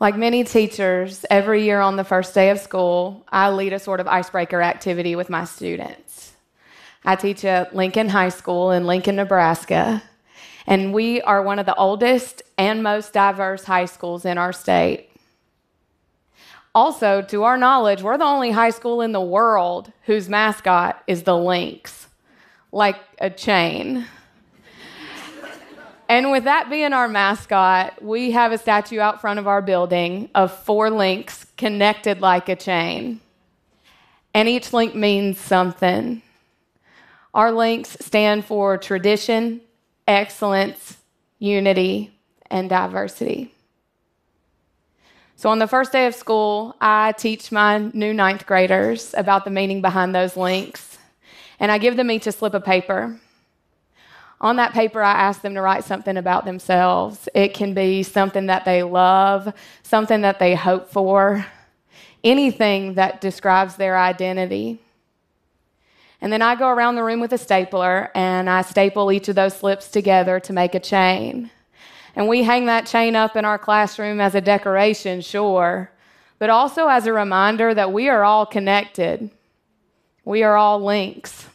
Like many teachers, every year on the first day of school, I lead a sort of icebreaker activity with my students. I teach at Lincoln High School in Lincoln, Nebraska, and we are one of the oldest and most diverse high schools in our state. Also, to our knowledge, we're the only high school in the world whose mascot is the lynx, like a chain. And with that being our mascot, we have a statue out front of our building of four links connected like a chain. And each link means something. Our links stand for tradition, excellence, unity, and diversity. So, on the first day of school, I teach my new ninth graders about the meaning behind those links. And I give them each a slip of paper. On that paper, I ask them to write something about themselves. It can be something that they love, something that they hope for, anything that describes their identity. And then I go around the room with a stapler and I staple each of those slips together to make a chain. And we hang that chain up in our classroom as a decoration, sure, but also as a reminder that we are all connected. We are all links.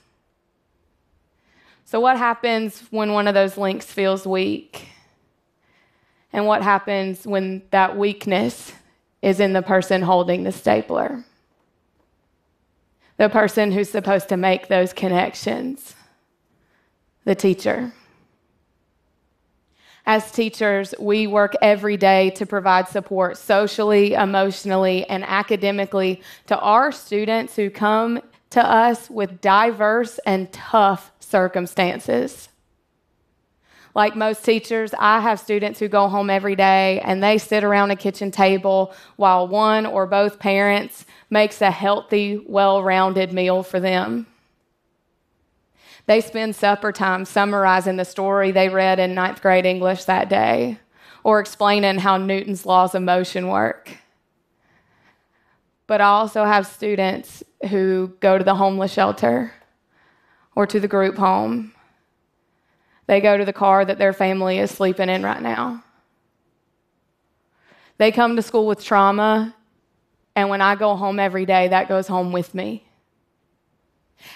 So, what happens when one of those links feels weak? And what happens when that weakness is in the person holding the stapler? The person who's supposed to make those connections, the teacher. As teachers, we work every day to provide support socially, emotionally, and academically to our students who come to us with diverse and tough circumstances. Like most teachers, I have students who go home every day and they sit around a kitchen table while one or both parents makes a healthy, well rounded meal for them. They spend supper time summarizing the story they read in ninth grade English that day or explaining how Newton's laws of motion work. But I also have students who go to the homeless shelter or to the group home. They go to the car that their family is sleeping in right now. They come to school with trauma, and when I go home every day, that goes home with me.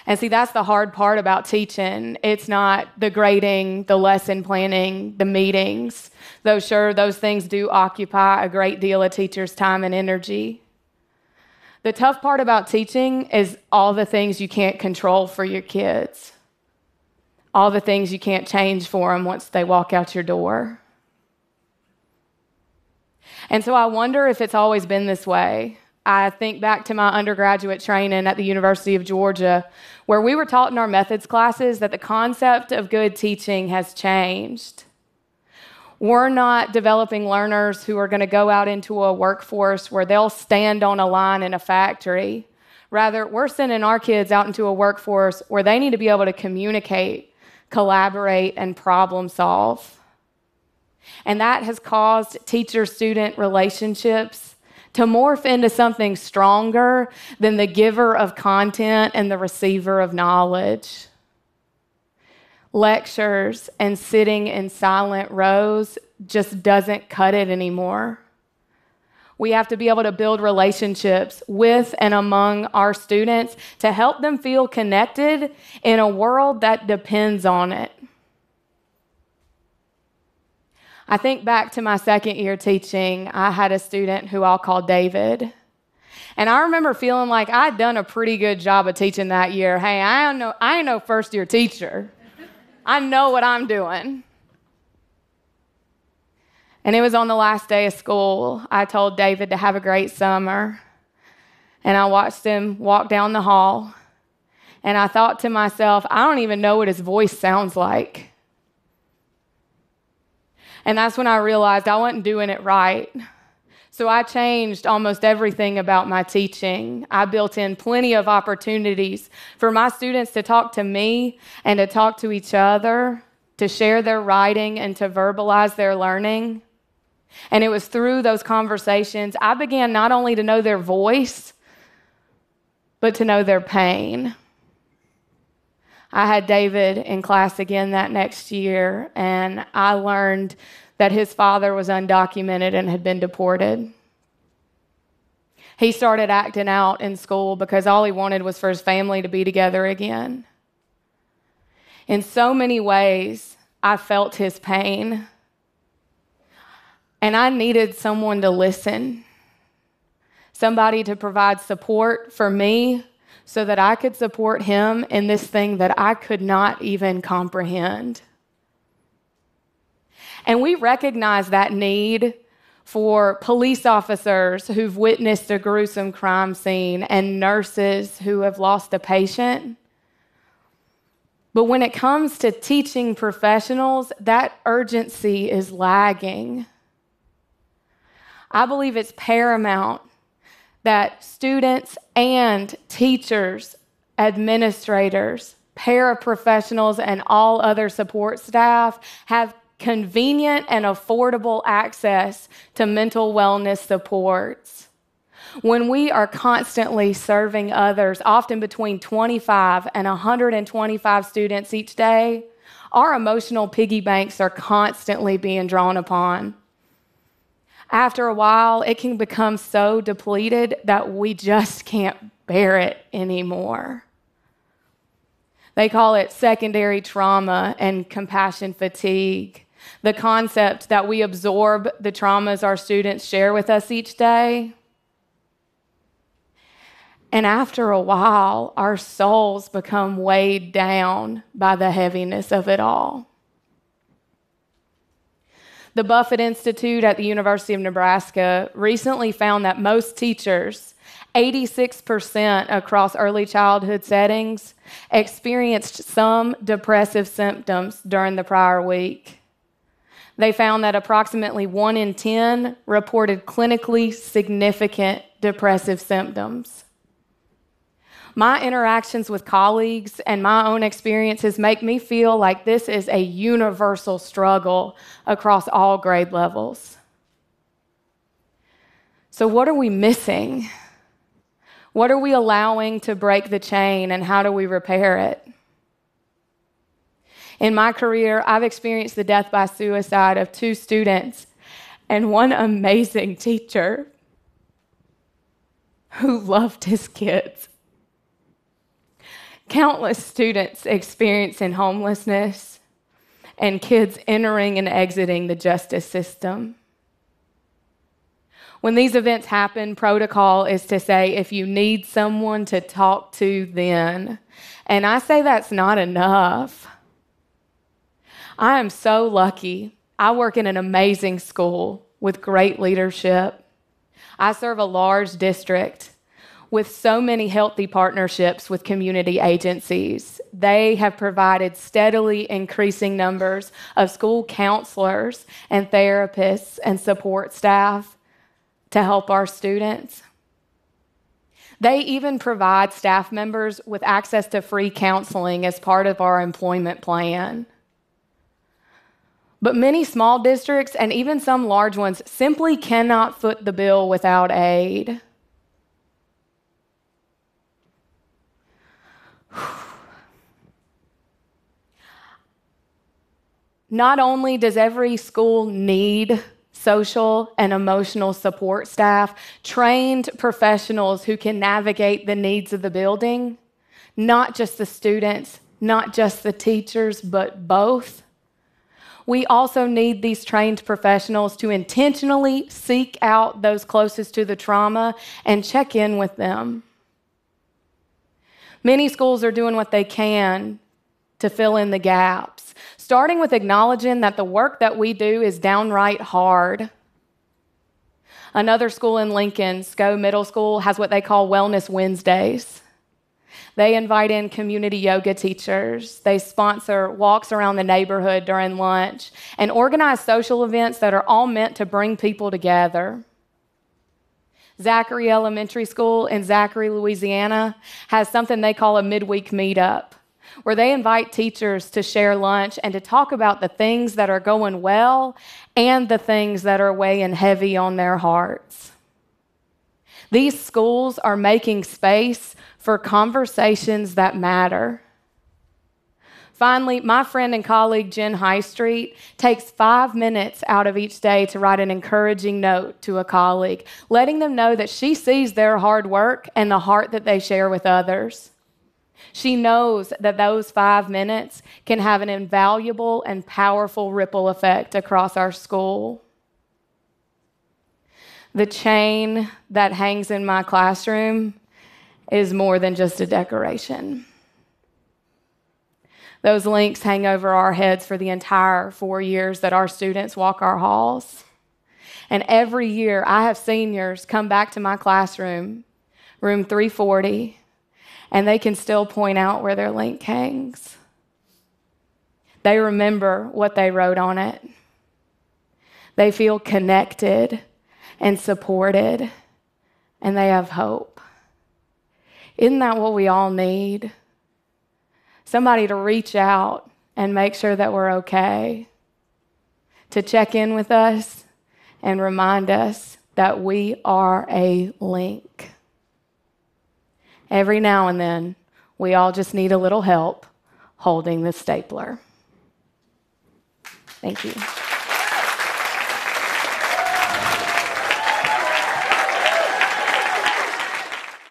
And see, that's the hard part about teaching. It's not the grading, the lesson planning, the meetings. Though, sure, those things do occupy a great deal of teachers' time and energy. The tough part about teaching is all the things you can't control for your kids, all the things you can't change for them once they walk out your door. And so I wonder if it's always been this way. I think back to my undergraduate training at the University of Georgia, where we were taught in our methods classes that the concept of good teaching has changed. We're not developing learners who are going to go out into a workforce where they'll stand on a line in a factory. Rather, we're sending our kids out into a workforce where they need to be able to communicate, collaborate, and problem solve. And that has caused teacher student relationships to morph into something stronger than the giver of content and the receiver of knowledge lectures and sitting in silent rows just doesn't cut it anymore. We have to be able to build relationships with and among our students to help them feel connected in a world that depends on it. I think back to my second year teaching, I had a student who I'll call David. And I remember feeling like I'd done a pretty good job of teaching that year. Hey, I know I ain't no first year teacher. I know what I'm doing. And it was on the last day of school. I told David to have a great summer. And I watched him walk down the hall. And I thought to myself, I don't even know what his voice sounds like. And that's when I realized I wasn't doing it right. So I changed almost everything about my teaching. I built in plenty of opportunities for my students to talk to me and to talk to each other, to share their writing and to verbalize their learning. And it was through those conversations I began not only to know their voice, but to know their pain. I had David in class again that next year, and I learned that his father was undocumented and had been deported. He started acting out in school because all he wanted was for his family to be together again. In so many ways, I felt his pain. And I needed someone to listen, somebody to provide support for me so that I could support him in this thing that I could not even comprehend. And we recognize that need for police officers who've witnessed a gruesome crime scene and nurses who have lost a patient. But when it comes to teaching professionals, that urgency is lagging. I believe it's paramount that students and teachers, administrators, paraprofessionals, and all other support staff have convenient and affordable access to mental wellness supports. When we are constantly serving others, often between 25 and 125 students each day, our emotional piggy banks are constantly being drawn upon after a while, it can become so depleted that we just can't bear it anymore. They call it secondary trauma and compassion fatigue. The concept that we absorb the traumas our students share with us each day. And after a while, our souls become weighed down by the heaviness of it all. The Buffett Institute at the University of Nebraska recently found that most teachers, 86% across early childhood settings, experienced some depressive symptoms during the prior week. They found that approximately 1 in 10 reported clinically significant depressive symptoms. My interactions with colleagues and my own experiences make me feel like this is a universal struggle across all grade levels. So, what are we missing? What are we allowing to break the chain, and how do we repair it? In my career, I've experienced the death by suicide of two students and one amazing teacher who loved his kids countless students experiencing homelessness and kids entering and exiting the justice system. When these events happen, protocol is to say if you need someone to talk to, then. And I say that's not enough. I am so lucky. I work in an amazing school with great leadership. I serve a large district with so many healthy partnerships with community agencies. They have provided steadily increasing numbers of school counselors and therapists and support staff to help our students. They even provide staff members with access to free counseling as part of our employment plan. But many small districts and even some large ones simply cannot foot the bill without aid. Not only does every school need social and emotional support staff, trained professionals who can navigate the needs of the building, not just the students, not just the teachers, but both. We also need these trained professionals to intentionally seek out those closest to the trauma and check in with them. Many schools are doing what they can to fill in the gaps, starting with acknowledging that the work that we do is downright hard. Another school in Lincoln, Scott Middle School, has what they call Wellness Wednesdays. They invite in community yoga teachers. They sponsor walks around the neighborhood during lunch and organize social events that are all meant to bring people together. Zachary Elementary School in Zachary, Louisiana, has something they call a midweek meetup, where they invite teachers to share lunch and to talk about the things that are going well and the things that are weighing heavy on their hearts. These schools are making space for conversations that matter. Finally, my friend and colleague Jen Highstreet takes five minutes out of each day to write an encouraging note to a colleague, letting them know that she sees their hard work and the heart that they share with others. She knows that those five minutes can have an invaluable and powerful ripple effect across our school. The chain that hangs in my classroom is more than just a decoration. Those links hang over our heads for the entire four years that our students walk our halls. And every year, I have seniors come back to my classroom, room 340, and they can still point out where their link hangs. They remember what they wrote on it. They feel connected and supported, and they have hope. Isn't that what we all need? somebody to reach out and make sure that we're okay, to check in with us and remind us that we are a link. Every now and then, we all just need a little help holding the stapler. Thank you.